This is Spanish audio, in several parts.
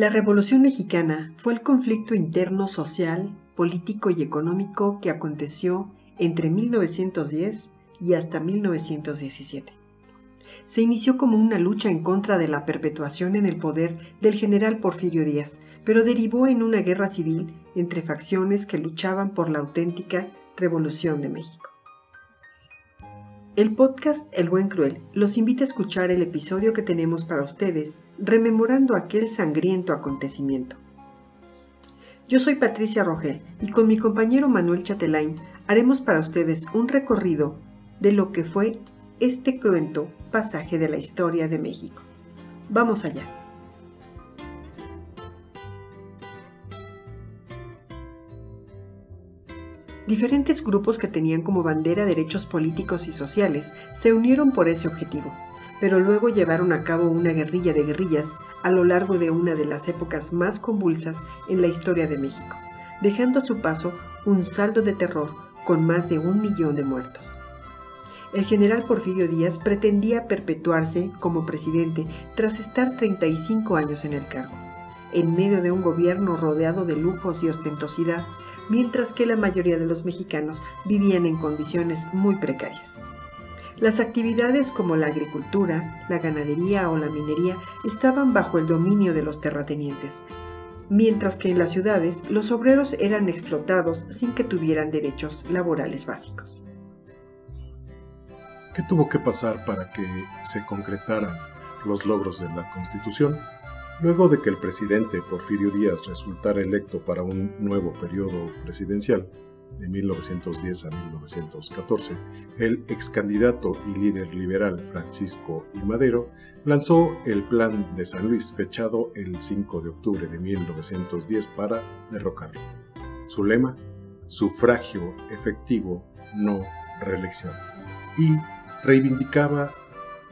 La Revolución Mexicana fue el conflicto interno social, político y económico que aconteció entre 1910 y hasta 1917. Se inició como una lucha en contra de la perpetuación en el poder del general Porfirio Díaz, pero derivó en una guerra civil entre facciones que luchaban por la auténtica Revolución de México. El podcast El Buen Cruel los invita a escuchar el episodio que tenemos para ustedes, rememorando aquel sangriento acontecimiento. Yo soy Patricia Rogel y con mi compañero Manuel Chatelain haremos para ustedes un recorrido de lo que fue este cruento pasaje de la historia de México. Vamos allá. Diferentes grupos que tenían como bandera derechos políticos y sociales se unieron por ese objetivo, pero luego llevaron a cabo una guerrilla de guerrillas a lo largo de una de las épocas más convulsas en la historia de México, dejando a su paso un saldo de terror con más de un millón de muertos. El general Porfirio Díaz pretendía perpetuarse como presidente tras estar 35 años en el cargo, en medio de un gobierno rodeado de lujos y ostentosidad mientras que la mayoría de los mexicanos vivían en condiciones muy precarias. Las actividades como la agricultura, la ganadería o la minería estaban bajo el dominio de los terratenientes, mientras que en las ciudades los obreros eran explotados sin que tuvieran derechos laborales básicos. ¿Qué tuvo que pasar para que se concretaran los logros de la Constitución? Luego de que el presidente Porfirio Díaz resultara electo para un nuevo periodo presidencial, de 1910 a 1914, el ex candidato y líder liberal Francisco I. Madero lanzó el Plan de San Luis, fechado el 5 de octubre de 1910 para derrocarlo. Su lema, sufragio efectivo, no reelección, y reivindicaba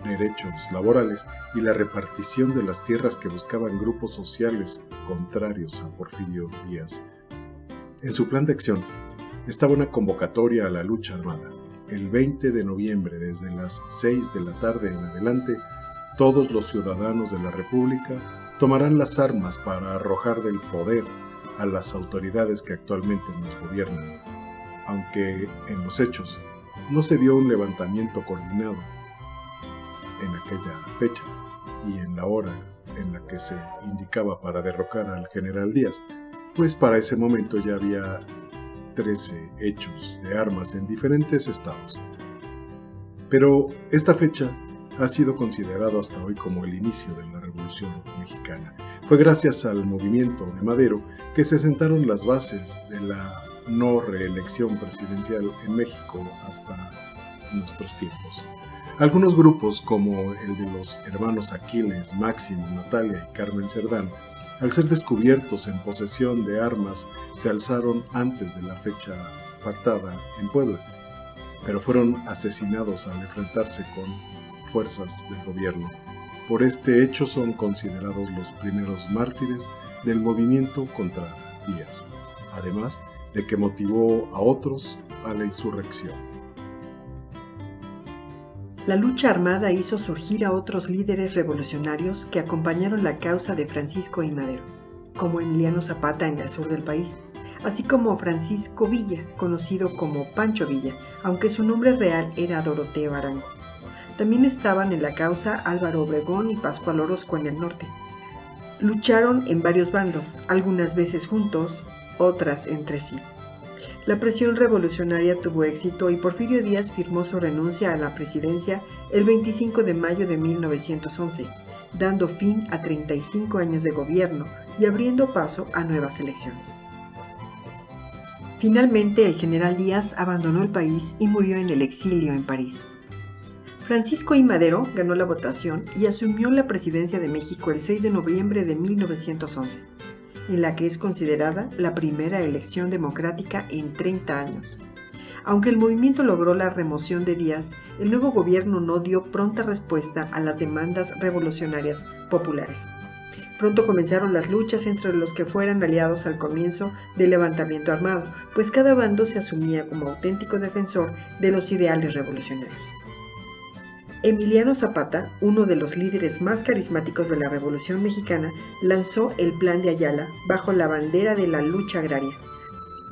derechos laborales y la repartición de las tierras que buscaban grupos sociales contrarios a Porfirio Díaz. En su plan de acción estaba una convocatoria a la lucha armada. El 20 de noviembre, desde las 6 de la tarde en adelante, todos los ciudadanos de la República tomarán las armas para arrojar del poder a las autoridades que actualmente nos gobiernan. Aunque en los hechos no se dio un levantamiento coordinado, en aquella fecha y en la hora en la que se indicaba para derrocar al general Díaz, pues para ese momento ya había 13 hechos de armas en diferentes estados. Pero esta fecha ha sido considerado hasta hoy como el inicio de la Revolución Mexicana. Fue gracias al movimiento de Madero que se sentaron las bases de la no reelección presidencial en México hasta nuestros tiempos. Algunos grupos, como el de los hermanos Aquiles, Máximo, Natalia y Carmen Cerdán, al ser descubiertos en posesión de armas, se alzaron antes de la fecha pactada en Puebla, pero fueron asesinados al enfrentarse con fuerzas del gobierno. Por este hecho son considerados los primeros mártires del movimiento contra Díaz, además de que motivó a otros a la insurrección. La lucha armada hizo surgir a otros líderes revolucionarios que acompañaron la causa de Francisco y Madero, como Emiliano Zapata en el sur del país, así como Francisco Villa, conocido como Pancho Villa, aunque su nombre real era Doroteo Arango. También estaban en la causa Álvaro Obregón y Pascual Orozco en el norte. Lucharon en varios bandos, algunas veces juntos, otras entre sí. La presión revolucionaria tuvo éxito y Porfirio Díaz firmó su renuncia a la presidencia el 25 de mayo de 1911, dando fin a 35 años de gobierno y abriendo paso a nuevas elecciones. Finalmente, el general Díaz abandonó el país y murió en el exilio en París. Francisco I. Madero ganó la votación y asumió la presidencia de México el 6 de noviembre de 1911 en la que es considerada la primera elección democrática en 30 años. Aunque el movimiento logró la remoción de Díaz, el nuevo gobierno no dio pronta respuesta a las demandas revolucionarias populares. Pronto comenzaron las luchas entre los que fueran aliados al comienzo del levantamiento armado, pues cada bando se asumía como auténtico defensor de los ideales revolucionarios. Emiliano Zapata, uno de los líderes más carismáticos de la Revolución Mexicana, lanzó el Plan de Ayala bajo la bandera de la lucha agraria,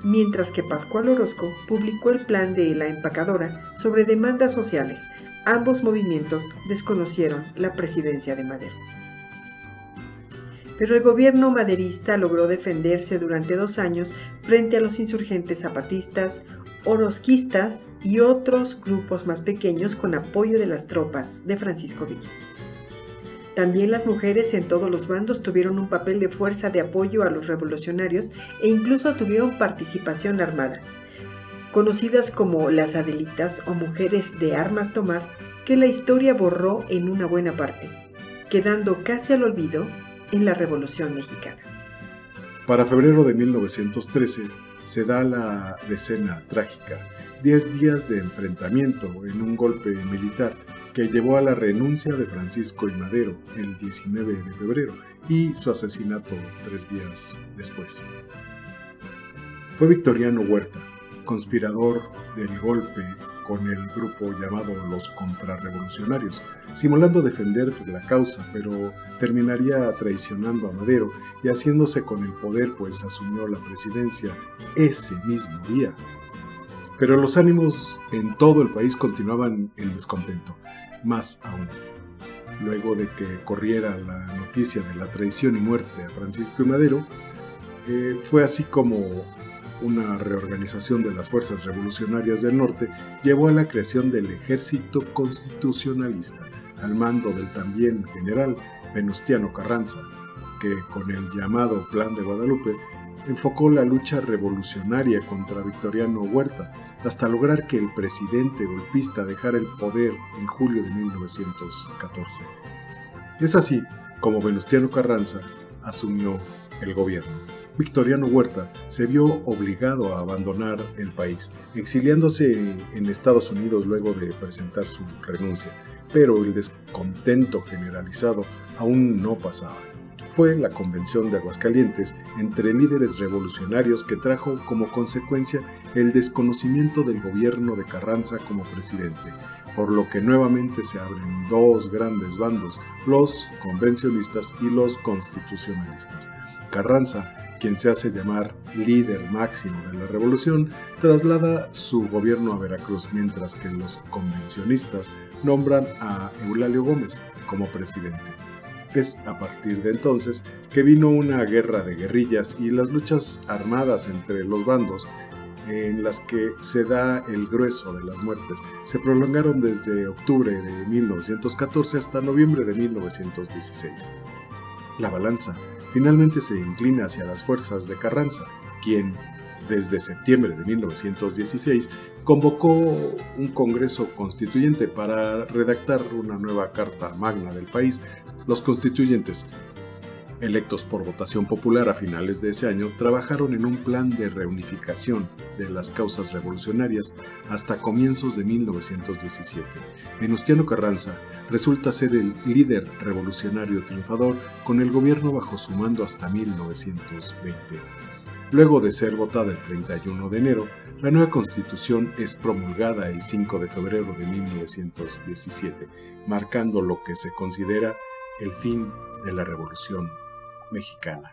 mientras que Pascual Orozco publicó el Plan de la Empacadora sobre demandas sociales. Ambos movimientos desconocieron la presidencia de Madero. Pero el gobierno maderista logró defenderse durante dos años frente a los insurgentes zapatistas, orozquistas y otros grupos más pequeños con apoyo de las tropas de Francisco Villa. También las mujeres en todos los bandos tuvieron un papel de fuerza de apoyo a los revolucionarios e incluso tuvieron participación armada, conocidas como las Adelitas o mujeres de armas tomar, que la historia borró en una buena parte, quedando casi al olvido en la Revolución Mexicana. Para febrero de 1913 se da la decena trágica 10 días de enfrentamiento en un golpe militar que llevó a la renuncia de Francisco y Madero el 19 de febrero y su asesinato tres días después. Fue Victoriano Huerta, conspirador del golpe con el grupo llamado los contrarrevolucionarios, simulando defender la causa, pero terminaría traicionando a Madero y haciéndose con el poder pues asumió la presidencia ese mismo día pero los ánimos en todo el país continuaban en descontento, más aún. Luego de que corriera la noticia de la traición y muerte a Francisco y Madero, eh, fue así como una reorganización de las fuerzas revolucionarias del norte llevó a la creación del ejército constitucionalista, al mando del también general Venustiano Carranza, que con el llamado Plan de Guadalupe enfocó la lucha revolucionaria contra Victoriano Huerta, hasta lograr que el presidente golpista dejara el poder en julio de 1914. Es así como Venustiano Carranza asumió el gobierno. Victoriano Huerta se vio obligado a abandonar el país, exiliándose en Estados Unidos luego de presentar su renuncia, pero el descontento generalizado aún no pasaba fue la Convención de Aguascalientes entre líderes revolucionarios que trajo como consecuencia el desconocimiento del gobierno de Carranza como presidente, por lo que nuevamente se abren dos grandes bandos, los convencionistas y los constitucionalistas. Carranza, quien se hace llamar líder máximo de la revolución, traslada su gobierno a Veracruz, mientras que los convencionistas nombran a Eulalio Gómez como presidente. Es a partir de entonces que vino una guerra de guerrillas y las luchas armadas entre los bandos en las que se da el grueso de las muertes se prolongaron desde octubre de 1914 hasta noviembre de 1916. La balanza finalmente se inclina hacia las fuerzas de Carranza, quien, desde septiembre de 1916, convocó un Congreso Constituyente para redactar una nueva Carta Magna del país los constituyentes, electos por votación popular a finales de ese año, trabajaron en un plan de reunificación de las causas revolucionarias hasta comienzos de 1917. Venustiano Carranza resulta ser el líder revolucionario triunfador con el gobierno bajo su mando hasta 1920. Luego de ser votada el 31 de enero, la nueva constitución es promulgada el 5 de febrero de 1917, marcando lo que se considera el fin de la Revolución Mexicana.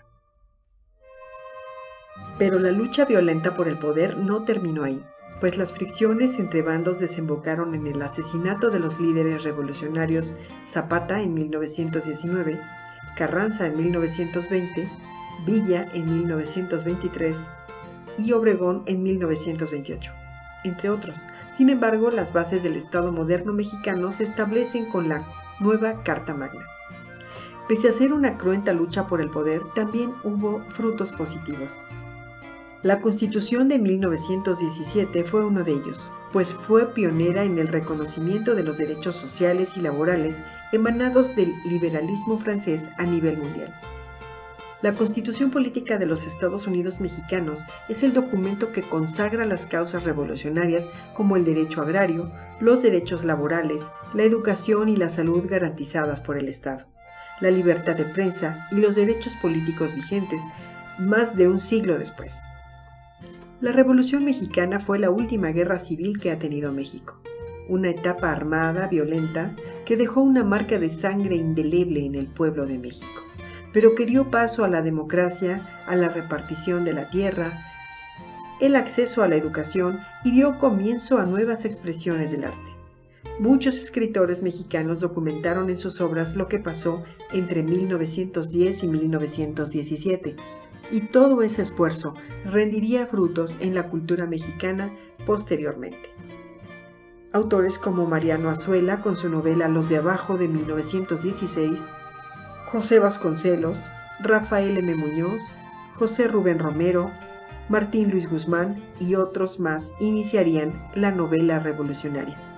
Pero la lucha violenta por el poder no terminó ahí, pues las fricciones entre bandos desembocaron en el asesinato de los líderes revolucionarios Zapata en 1919, Carranza en 1920, Villa en 1923 y Obregón en 1928, entre otros. Sin embargo, las bases del Estado moderno mexicano se establecen con la nueva Carta Magna. Pese a ser una cruenta lucha por el poder, también hubo frutos positivos. La Constitución de 1917 fue uno de ellos, pues fue pionera en el reconocimiento de los derechos sociales y laborales emanados del liberalismo francés a nivel mundial. La Constitución Política de los Estados Unidos Mexicanos es el documento que consagra las causas revolucionarias como el derecho agrario, los derechos laborales, la educación y la salud garantizadas por el Estado la libertad de prensa y los derechos políticos vigentes más de un siglo después. La Revolución Mexicana fue la última guerra civil que ha tenido México. una etapa armada, violenta, que dejó una marca de sangre indeleble en el pueblo de México, pero que dio paso a la democracia, a la repartición de la tierra, el acceso a la educación y dio comienzo a nuevas expresiones del arte. Muchos escritores mexicanos documentaron en sus obras lo que pasó entre 1910 y 1917, y todo ese esfuerzo rendiría frutos en la cultura mexicana posteriormente. Autores como Mariano Azuela con su novela Los de Abajo de 1916, José Vasconcelos, Rafael M. Muñoz, José Rubén Romero, Martín Luis Guzmán y otros más iniciarían la novela revolucionaria.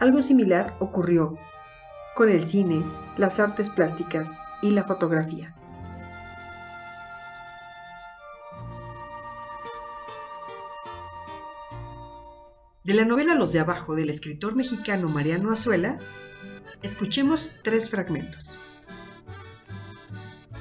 Algo similar ocurrió con el cine, las artes plásticas y la fotografía. De la novela Los de Abajo del escritor mexicano Mariano Azuela, escuchemos tres fragmentos.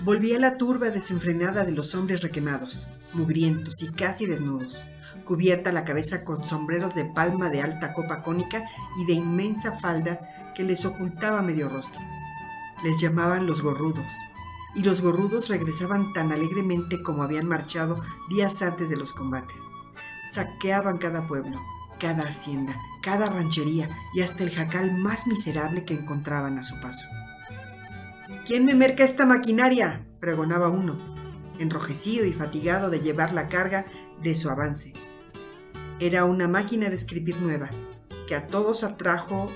Volví a la turba desenfrenada de los hombres requemados, mugrientos y casi desnudos cubierta la cabeza con sombreros de palma de alta copa cónica y de inmensa falda que les ocultaba medio rostro. Les llamaban los gorrudos, y los gorrudos regresaban tan alegremente como habían marchado días antes de los combates. Saqueaban cada pueblo, cada hacienda, cada ranchería y hasta el jacal más miserable que encontraban a su paso. ¿Quién me merca esta maquinaria? pregonaba uno, enrojecido y fatigado de llevar la carga de su avance. Era una máquina de escribir nueva, que a todos atrajo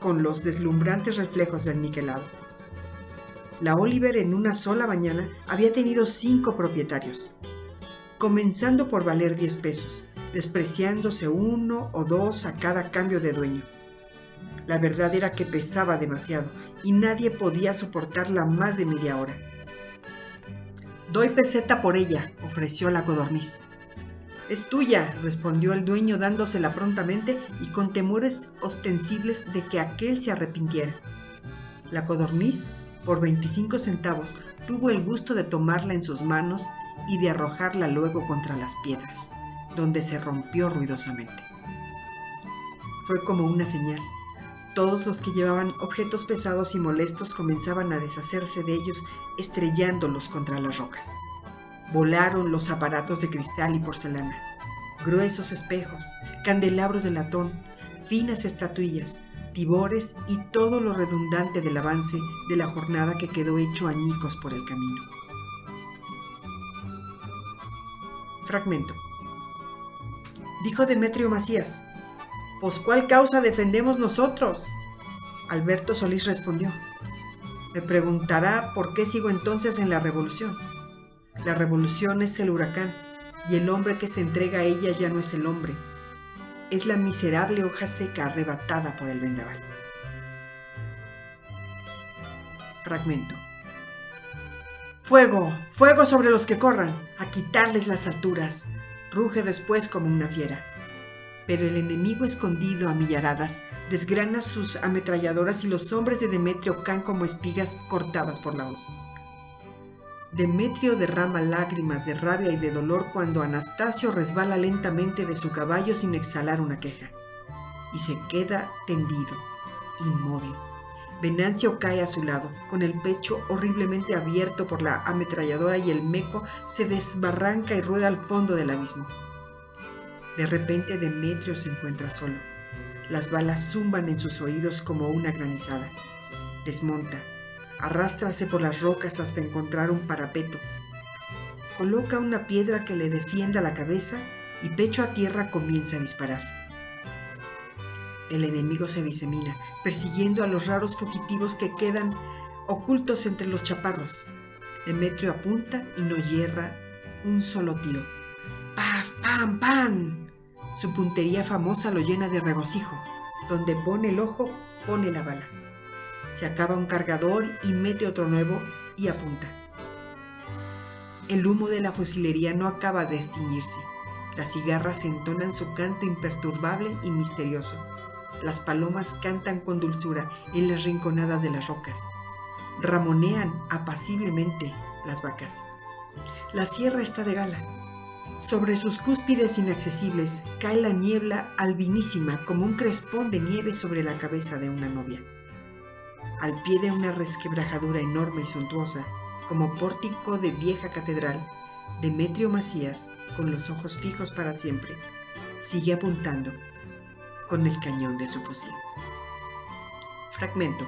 con los deslumbrantes reflejos del niquelado. La Oliver en una sola mañana había tenido cinco propietarios, comenzando por valer 10 pesos, despreciándose uno o dos a cada cambio de dueño. La verdad era que pesaba demasiado y nadie podía soportarla más de media hora. Doy peseta por ella, ofreció la codorniz. Es tuya, respondió el dueño dándosela prontamente y con temores ostensibles de que aquel se arrepintiera. La codorniz, por 25 centavos, tuvo el gusto de tomarla en sus manos y de arrojarla luego contra las piedras, donde se rompió ruidosamente. Fue como una señal. Todos los que llevaban objetos pesados y molestos comenzaban a deshacerse de ellos estrellándolos contra las rocas. Volaron los aparatos de cristal y porcelana, gruesos espejos, candelabros de latón, finas estatuillas, tibores y todo lo redundante del avance de la jornada que quedó hecho añicos por el camino. Fragmento. Dijo Demetrio Macías, ¿Pues cuál causa defendemos nosotros? Alberto Solís respondió, me preguntará por qué sigo entonces en la revolución. La revolución es el huracán y el hombre que se entrega a ella ya no es el hombre. Es la miserable hoja seca arrebatada por el vendaval. Fragmento. Fuego, fuego sobre los que corran, a quitarles las alturas. Ruge después como una fiera. Pero el enemigo escondido a millaradas desgrana sus ametralladoras y los hombres de Demetrio caen como espigas cortadas por la hoz. Demetrio derrama lágrimas de rabia y de dolor cuando Anastasio resbala lentamente de su caballo sin exhalar una queja y se queda tendido, inmóvil. Venancio cae a su lado, con el pecho horriblemente abierto por la ametralladora y el meco se desbarranca y rueda al fondo del abismo. De repente Demetrio se encuentra solo. Las balas zumban en sus oídos como una granizada. Desmonta, Arrástrase por las rocas hasta encontrar un parapeto. Coloca una piedra que le defienda la cabeza y pecho a tierra comienza a disparar. El enemigo se disemina, persiguiendo a los raros fugitivos que quedan ocultos entre los chaparros. Demetrio apunta y no hierra un solo tiro. ¡Paf, pam, pam! Su puntería famosa lo llena de regocijo. Donde pone el ojo, pone la bala se acaba un cargador y mete otro nuevo y apunta. El humo de la fusilería no acaba de extinguirse. Las cigarras entonan su canto imperturbable y misterioso. Las palomas cantan con dulzura en las rinconadas de las rocas. Ramonean apaciblemente las vacas. La sierra está de gala. Sobre sus cúspides inaccesibles cae la niebla albinísima como un crespón de nieve sobre la cabeza de una novia. Al pie de una resquebrajadura enorme y suntuosa, como pórtico de vieja catedral, Demetrio Macías, con los ojos fijos para siempre, sigue apuntando con el cañón de su fusil. Fragmento.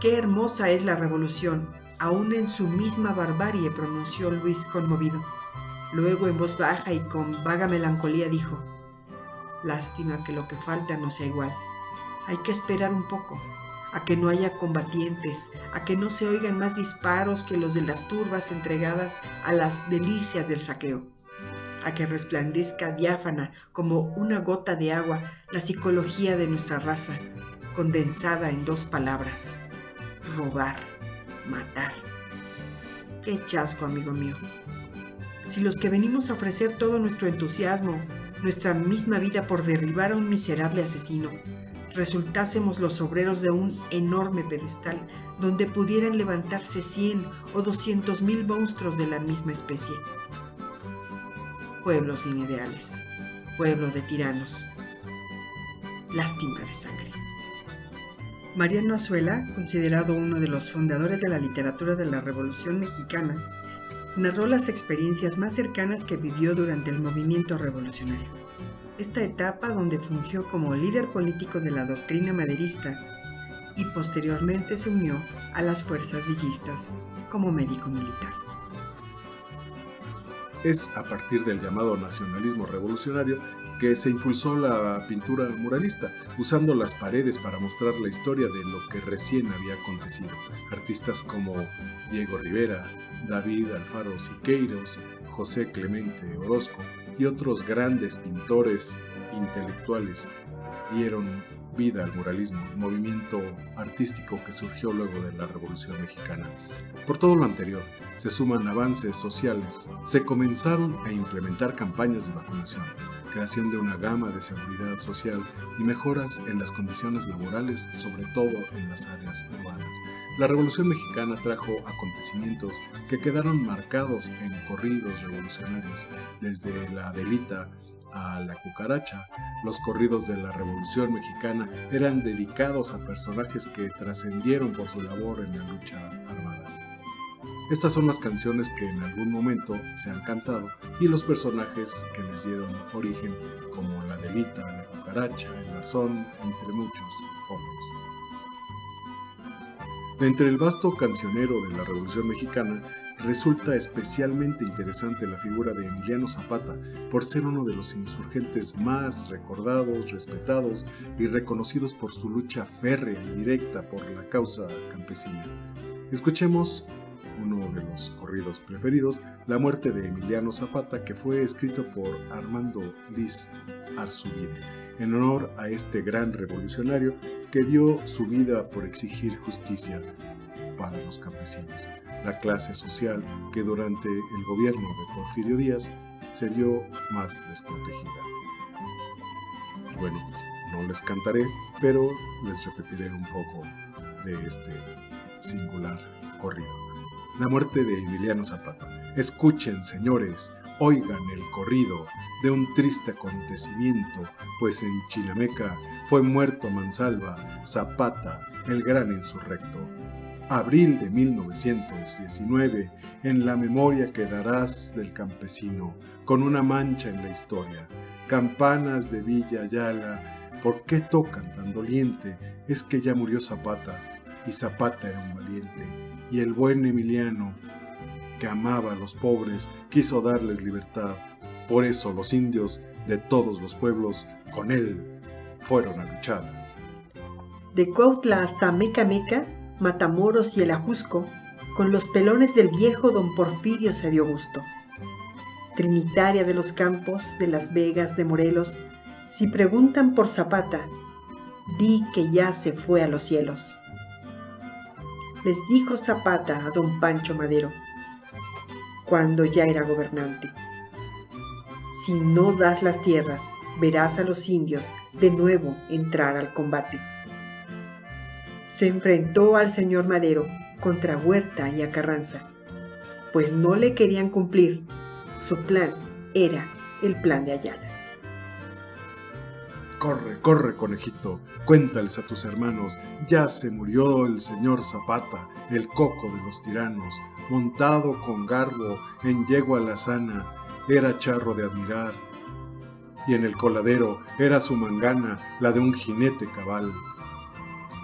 Qué hermosa es la revolución, aún en su misma barbarie, pronunció Luis conmovido. Luego en voz baja y con vaga melancolía dijo, Lástima que lo que falta no sea igual. Hay que esperar un poco, a que no haya combatientes, a que no se oigan más disparos que los de las turbas entregadas a las delicias del saqueo, a que resplandezca diáfana como una gota de agua la psicología de nuestra raza, condensada en dos palabras, robar, matar. Qué chasco, amigo mío. Si los que venimos a ofrecer todo nuestro entusiasmo, nuestra misma vida por derribar a un miserable asesino, resultásemos los obreros de un enorme pedestal donde pudieran levantarse cien o doscientos mil monstruos de la misma especie. Pueblos sin ideales, pueblo de tiranos, lástima de sangre. Mariano Azuela, considerado uno de los fundadores de la literatura de la Revolución Mexicana, narró las experiencias más cercanas que vivió durante el movimiento revolucionario. Esta etapa donde fungió como líder político de la doctrina maderista y posteriormente se unió a las fuerzas villistas como médico militar. Es a partir del llamado nacionalismo revolucionario que se impulsó la pintura muralista, usando las paredes para mostrar la historia de lo que recién había acontecido. Artistas como Diego Rivera, David Alfaro Siqueiros, José Clemente Orozco y otros grandes pintores intelectuales dieron vida al muralismo, movimiento artístico que surgió luego de la Revolución Mexicana. Por todo lo anterior, se suman avances sociales, se comenzaron a implementar campañas de vacunación, creación de una gama de seguridad social y mejoras en las condiciones laborales, sobre todo en las áreas urbanas. La Revolución Mexicana trajo acontecimientos que quedaron marcados en corridos revolucionarios, desde la delita a la cucaracha. Los corridos de la Revolución Mexicana eran dedicados a personajes que trascendieron por su labor en la lucha armada. Estas son las canciones que en algún momento se han cantado y los personajes que les dieron origen, como la delita, la cucaracha, el garzón, entre muchos. Entre el vasto cancionero de la Revolución Mexicana resulta especialmente interesante la figura de Emiliano Zapata por ser uno de los insurgentes más recordados, respetados y reconocidos por su lucha férrea y directa por la causa campesina. Escuchemos uno de los corridos preferidos, La muerte de Emiliano Zapata, que fue escrito por Armando Liz Arzubide, en honor a este gran revolucionario que dio su vida por exigir justicia para los campesinos, la clase social que durante el gobierno de Porfirio Díaz se vio más desprotegida. Bueno, no les cantaré, pero les repetiré un poco de este singular corrido la muerte de Emiliano Zapata. Escuchen, señores, oigan el corrido de un triste acontecimiento, pues en Chinameca fue muerto Mansalva Zapata, el gran insurrecto. Abril de 1919, en la memoria quedarás del campesino, con una mancha en la historia. Campanas de Villa Ayala, ¿por qué tocan tan doliente? Es que ya murió Zapata, y Zapata era un valiente y el buen Emiliano, amaba a los pobres, quiso darles libertad. Por eso los indios de todos los pueblos con él fueron a luchar. De Cuautla hasta Meca Meca, Matamoros y el Ajusco, con los pelones del viejo don Porfirio se dio gusto. Trinitaria de los campos, de las Vegas, de Morelos, si preguntan por Zapata, di que ya se fue a los cielos les dijo Zapata a don Pancho Madero, cuando ya era gobernante. Si no das las tierras, verás a los indios de nuevo entrar al combate. Se enfrentó al señor Madero contra Huerta y a Carranza. pues no le querían cumplir. Su plan era el plan de Ayala. Corre, corre, conejito, cuéntales a tus hermanos, ya se murió el señor Zapata, el coco de los tiranos, montado con garbo en yegua lazana, era charro de admirar, y en el coladero era su mangana la de un jinete cabal.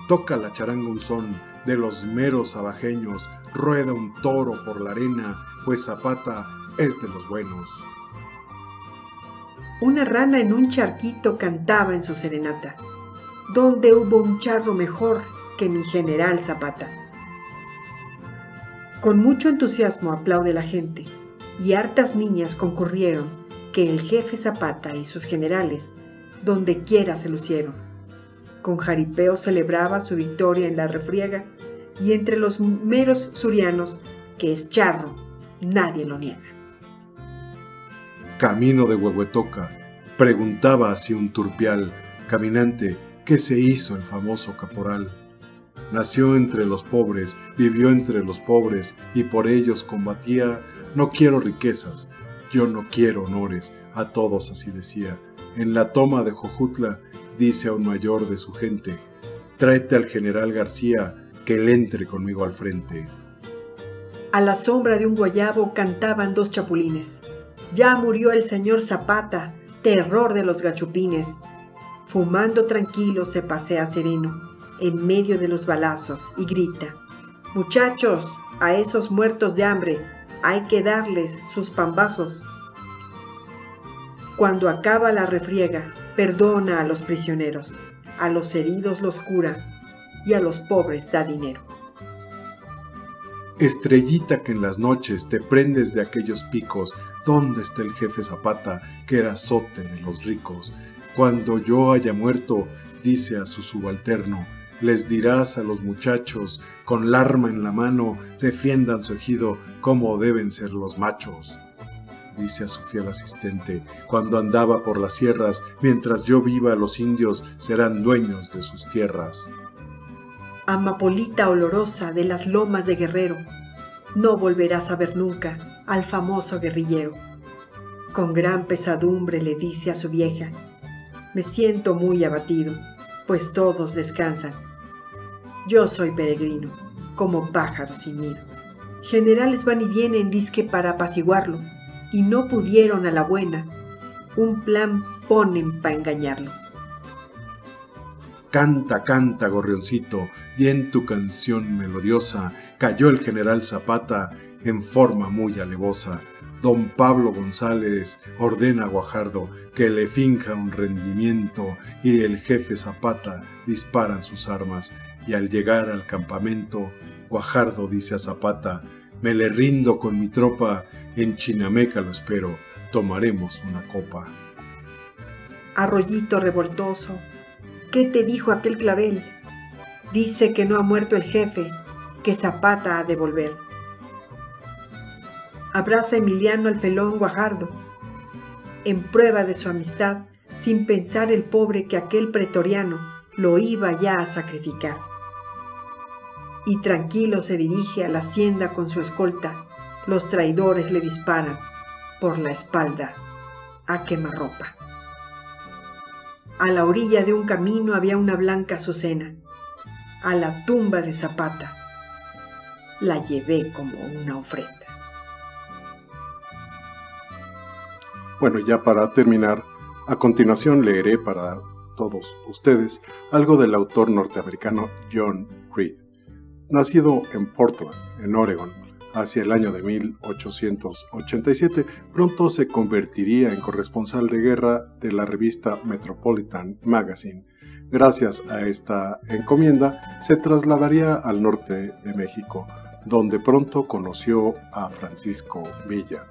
Toca la charanga un son de los meros abajeños, rueda un toro por la arena, pues Zapata es de los buenos. Una rana en un charquito cantaba en su serenata. ¿Dónde hubo un charro mejor que mi general Zapata? Con mucho entusiasmo aplaude la gente, y hartas niñas concurrieron que el jefe Zapata y sus generales, donde quiera se lucieron. Con jaripeo celebraba su victoria en la refriega, y entre los meros surianos, que es charro, nadie lo niega. Camino de Huehuetoca, preguntaba así un turpial caminante qué se hizo el famoso caporal. Nació entre los pobres, vivió entre los pobres y por ellos combatía. No quiero riquezas, yo no quiero honores, a todos así decía. En la toma de Jojutla dice a un mayor de su gente, tráete al general García, que él entre conmigo al frente. A la sombra de un guayabo cantaban dos chapulines. Ya murió el señor Zapata, terror de los gachupines. Fumando tranquilo se pasea sereno en medio de los balazos y grita, Muchachos, a esos muertos de hambre hay que darles sus pambazos. Cuando acaba la refriega, perdona a los prisioneros, a los heridos los cura y a los pobres da dinero. Estrellita que en las noches te prendes de aquellos picos, ¿dónde está el jefe Zapata que era azote de los ricos? Cuando yo haya muerto, dice a su subalterno, les dirás a los muchachos, con el arma en la mano, defiendan su ejido como deben ser los machos. Dice a su fiel asistente, cuando andaba por las sierras, mientras yo viva los indios serán dueños de sus tierras. Amapolita olorosa de las lomas de Guerrero, no volverás a ver nunca al famoso guerrillero. Con gran pesadumbre le dice a su vieja, me siento muy abatido, pues todos descansan yo soy peregrino, como pájaro sin nido. Generales van y vienen disque para apaciguarlo, y no pudieron a la buena. Un plan ponen para engañarlo. Canta, canta, gorrioncito, y en tu canción melodiosa cayó el general Zapata en forma muy alevosa. Don Pablo González ordena a Guajardo que le finja un rendimiento y el jefe Zapata disparan sus armas y al llegar al campamento, Guajardo dice a Zapata, me le rindo con mi tropa, en Chinameca lo espero, tomaremos una copa. Arroyito revoltoso, ¿qué te dijo aquel clavel? Dice que no ha muerto el jefe, que Zapata ha de volver. Abraza Emiliano al felón Guajardo, en prueba de su amistad, sin pensar el pobre que aquel pretoriano lo iba ya a sacrificar y tranquilo se dirige a la hacienda con su escolta. Los traidores le disparan por la espalda a quemarropa. A la orilla de un camino había una blanca azucena. A la tumba de Zapata la llevé como una ofrenda. Bueno, ya para terminar, a continuación leeré para todos ustedes algo del autor norteamericano John Reed nacido en Portland, en Oregon, hacia el año de 1887, pronto se convertiría en corresponsal de guerra de la revista Metropolitan Magazine. Gracias a esta encomienda, se trasladaría al norte de México, donde pronto conoció a Francisco Villa,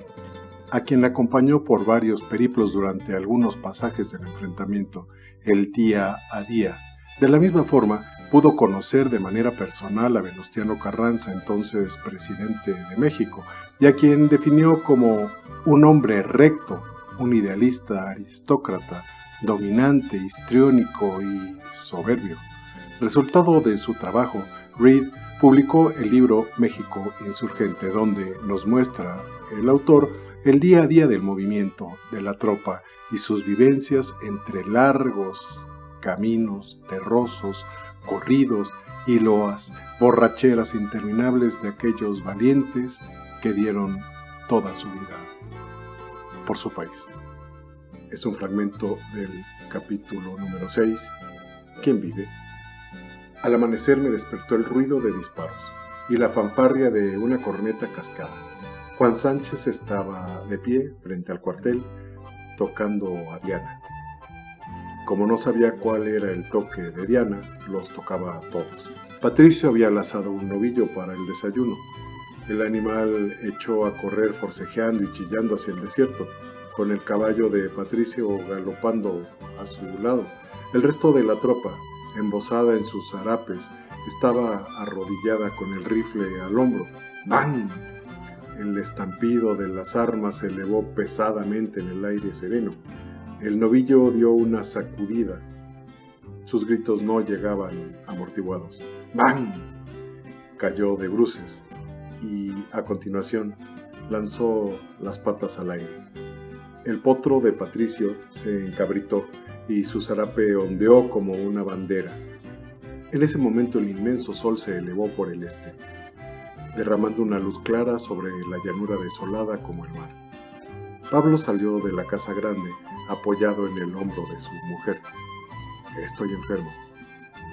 a quien le acompañó por varios periplos durante algunos pasajes del enfrentamiento, el día a día. De la misma forma, pudo conocer de manera personal a Venustiano Carranza, entonces presidente de México, y a quien definió como un hombre recto, un idealista aristócrata, dominante, histriónico y soberbio. Resultado de su trabajo Reed publicó el libro México Insurgente, donde nos muestra el autor el día a día del movimiento de la tropa y sus vivencias entre largos caminos terrosos, corridos y loas, borracheras interminables de aquellos valientes que dieron toda su vida por su país. Es un fragmento del capítulo número 6, ¿Quién vive? Al amanecer me despertó el ruido de disparos y la fanfarria de una corneta cascada. Juan Sánchez estaba de pie frente al cuartel tocando a Diana. Como no sabía cuál era el toque de Diana, los tocaba a todos. Patricio había lazado un novillo para el desayuno. El animal echó a correr forcejeando y chillando hacia el desierto, con el caballo de Patricio galopando a su lado. El resto de la tropa, embosada en sus zarapes, estaba arrodillada con el rifle al hombro. ¡Bam! El estampido de las armas se elevó pesadamente en el aire sereno. El novillo dio una sacudida. Sus gritos no llegaban amortiguados. ¡Bam! Cayó de bruces y a continuación lanzó las patas al aire. El potro de Patricio se encabritó y su zarape ondeó como una bandera. En ese momento el inmenso sol se elevó por el este, derramando una luz clara sobre la llanura desolada como el mar. Pablo salió de la casa grande, apoyado en el hombro de su mujer. Estoy enfermo,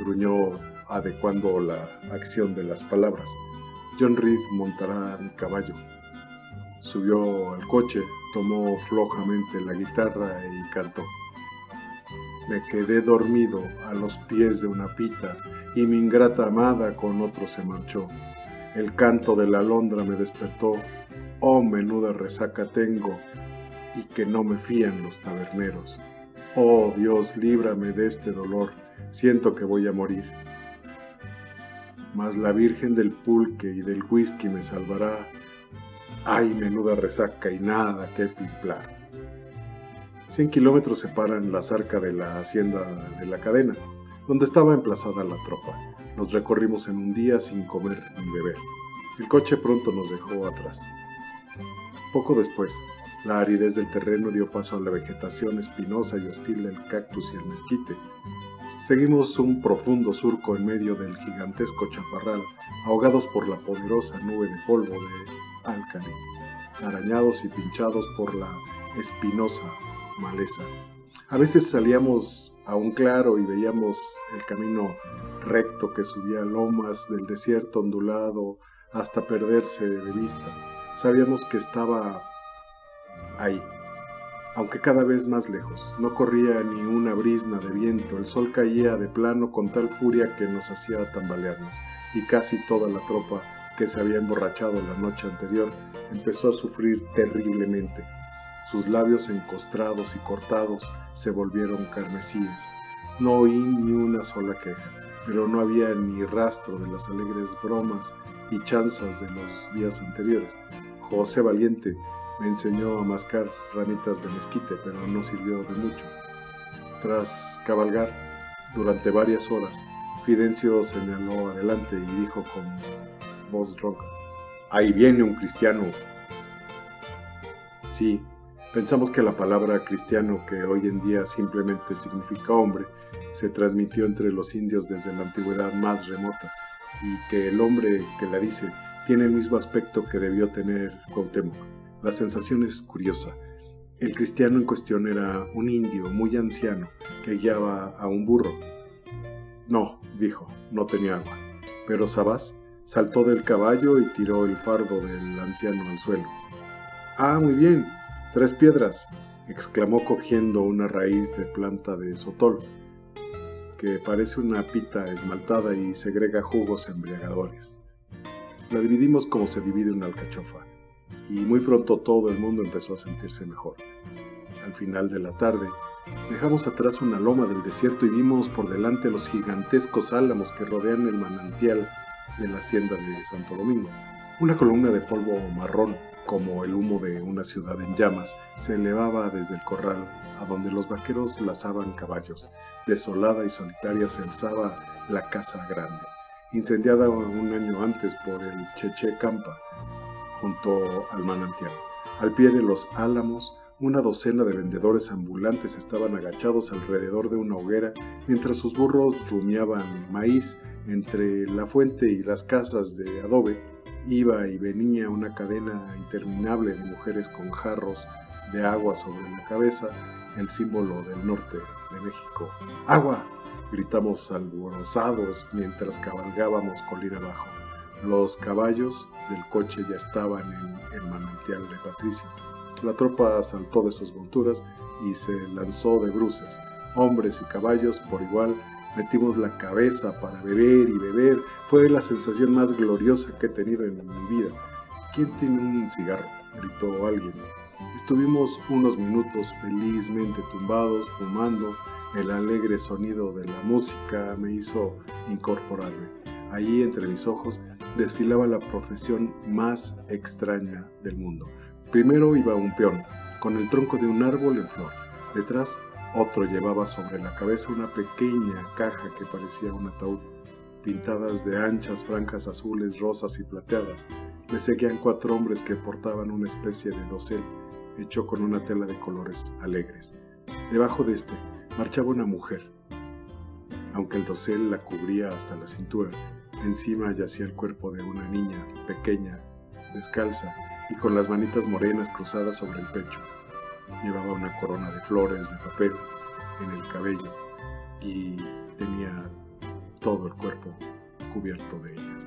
gruñó adecuando la acción de las palabras. John Reed montará mi caballo. Subió al coche, tomó flojamente la guitarra y cantó. Me quedé dormido a los pies de una pita y mi ingrata amada con otro se marchó. El canto de la alondra me despertó, oh menuda resaca tengo y que no me fían los taberneros. Oh Dios, líbrame de este dolor, siento que voy a morir. Mas la Virgen del pulque y del whisky me salvará hay menuda resaca y nada que pimplar. Cien kilómetros separan la zarca de la hacienda de la cadena, donde estaba emplazada la tropa. Nos recorrimos en un día sin comer ni beber. El coche pronto nos dejó atrás. Poco después, la aridez del terreno dio paso a la vegetación espinosa y hostil del cactus y el mezquite. Seguimos un profundo surco en medio del gigantesco chaparral, ahogados por la poderosa nube de polvo de álcali, arañados y pinchados por la espinosa maleza. A veces salíamos a claro y veíamos el camino recto que subía lomas del desierto ondulado hasta perderse de vista. Sabíamos que estaba ahí, aunque cada vez más lejos. No corría ni una brisna de viento, el sol caía de plano con tal furia que nos hacía tambalearnos, y casi toda la tropa que se había emborrachado la noche anterior, empezó a sufrir terriblemente. Sus labios encostrados y cortados se volvieron carmesíes. No oí ni una sola queja, pero no había ni rastro de las alegres bromas y chanzas de los días anteriores. José Valiente me enseñó a mascar ramitas de mezquite, pero no sirvió de mucho. Tras cabalgar durante varias horas, Fidencio señaló adelante y dijo con voz ronca. Ahí viene un cristiano. Sí, pensamos que la palabra cristiano, que hoy en día simplemente significa hombre, se transmitió entre los indios desde la antigüedad más remota y que el hombre que la dice tiene el mismo aspecto que debió tener Cuauhtémoc. La sensación es curiosa. El cristiano en cuestión era un indio muy anciano que guiaba a un burro. No, dijo, no tenía agua. Pero Sabás Saltó del caballo y tiró el fardo del anciano al suelo. Ah, muy bien, tres piedras, exclamó cogiendo una raíz de planta de sotol, que parece una pita esmaltada y segrega jugos embriagadores. La dividimos como se divide una alcachofa, y muy pronto todo el mundo empezó a sentirse mejor. Al final de la tarde, dejamos atrás una loma del desierto y vimos por delante los gigantescos álamos que rodean el manantial de la hacienda de Santo Domingo. Una columna de polvo marrón, como el humo de una ciudad en llamas, se elevaba desde el corral a donde los vaqueros lazaban caballos. Desolada y solitaria se alzaba la casa grande. incendiada un año antes por el Cheche Campa, junto al manantial. Al pie de los álamos, una docena de vendedores ambulantes estaban agachados alrededor de una hoguera mientras sus burros rumiaban maíz entre la fuente y las casas de adobe. Iba y venía una cadena interminable de mujeres con jarros de agua sobre la cabeza, el símbolo del norte de México. ¡Agua! gritamos alborozados mientras cabalgábamos colina abajo. Los caballos del coche ya estaban en el manantial de Patricia. La tropa saltó de sus monturas y se lanzó de bruces. Hombres y caballos por igual metimos la cabeza para beber y beber. Fue la sensación más gloriosa que he tenido en mi vida. ¿Quién tiene un cigarro? gritó alguien. Estuvimos unos minutos felizmente tumbados, fumando. El alegre sonido de la música me hizo incorporarme. Allí entre mis ojos desfilaba la profesión más extraña del mundo. Primero iba un peón, con el tronco de un árbol en flor. Detrás, otro llevaba sobre la cabeza una pequeña caja que parecía un ataúd, pintadas de anchas franjas azules, rosas y plateadas. Le seguían cuatro hombres que portaban una especie de dosel, hecho con una tela de colores alegres. Debajo de este marchaba una mujer. Aunque el dosel la cubría hasta la cintura, Encima yacía el cuerpo de una niña pequeña, descalza y con las manitas morenas cruzadas sobre el pecho. Llevaba una corona de flores de papel en el cabello y tenía todo el cuerpo cubierto de ellas.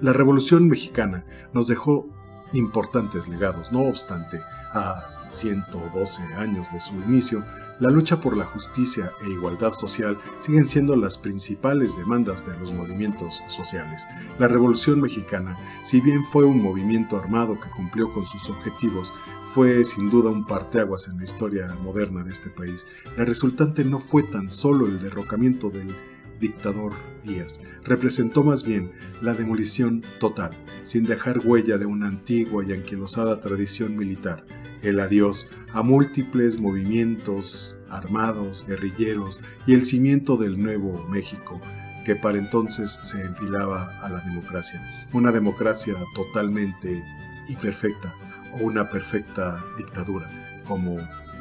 La Revolución Mexicana nos dejó importantes legados, no obstante, a 112 años de su inicio, la lucha por la justicia e igualdad social siguen siendo las principales demandas de los movimientos sociales. La Revolución Mexicana, si bien fue un movimiento armado que cumplió con sus objetivos, fue sin duda un parteaguas en la historia moderna de este país. La resultante no fue tan solo el derrocamiento del dictador Díaz, representó más bien la demolición total, sin dejar huella de una antigua y anquilosada tradición militar, el adiós a múltiples movimientos armados, guerrilleros y el cimiento del nuevo México, que para entonces se enfilaba a la democracia. Una democracia totalmente imperfecta o una perfecta dictadura, como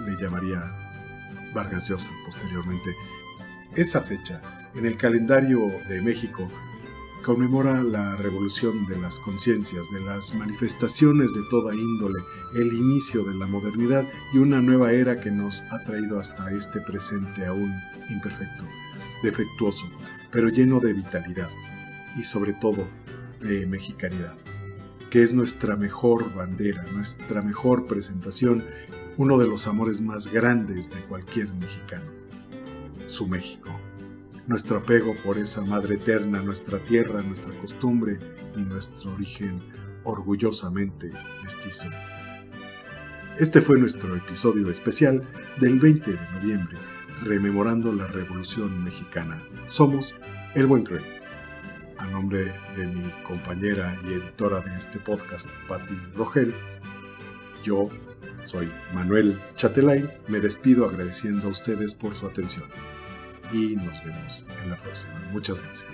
le llamaría Vargas Llosa posteriormente. Esa fecha, en el calendario de México, conmemora la revolución de las conciencias, de las manifestaciones de toda índole, el inicio de la modernidad y una nueva era que nos ha traído hasta este presente aún imperfecto, defectuoso, pero lleno de vitalidad y sobre todo de mexicanidad, que es nuestra mejor bandera, nuestra mejor presentación, uno de los amores más grandes de cualquier mexicano, su México nuestro apego por esa madre eterna, nuestra tierra, nuestra costumbre y nuestro origen orgullosamente mestizo. Este fue nuestro episodio especial del 20 de noviembre, rememorando la Revolución Mexicana. Somos El Buen Crey. A nombre de mi compañera y editora de este podcast, Patti Rogel, yo soy Manuel Chatelain. Me despido agradeciendo a ustedes por su atención y nos vemos en la próxima. Muchas gracias.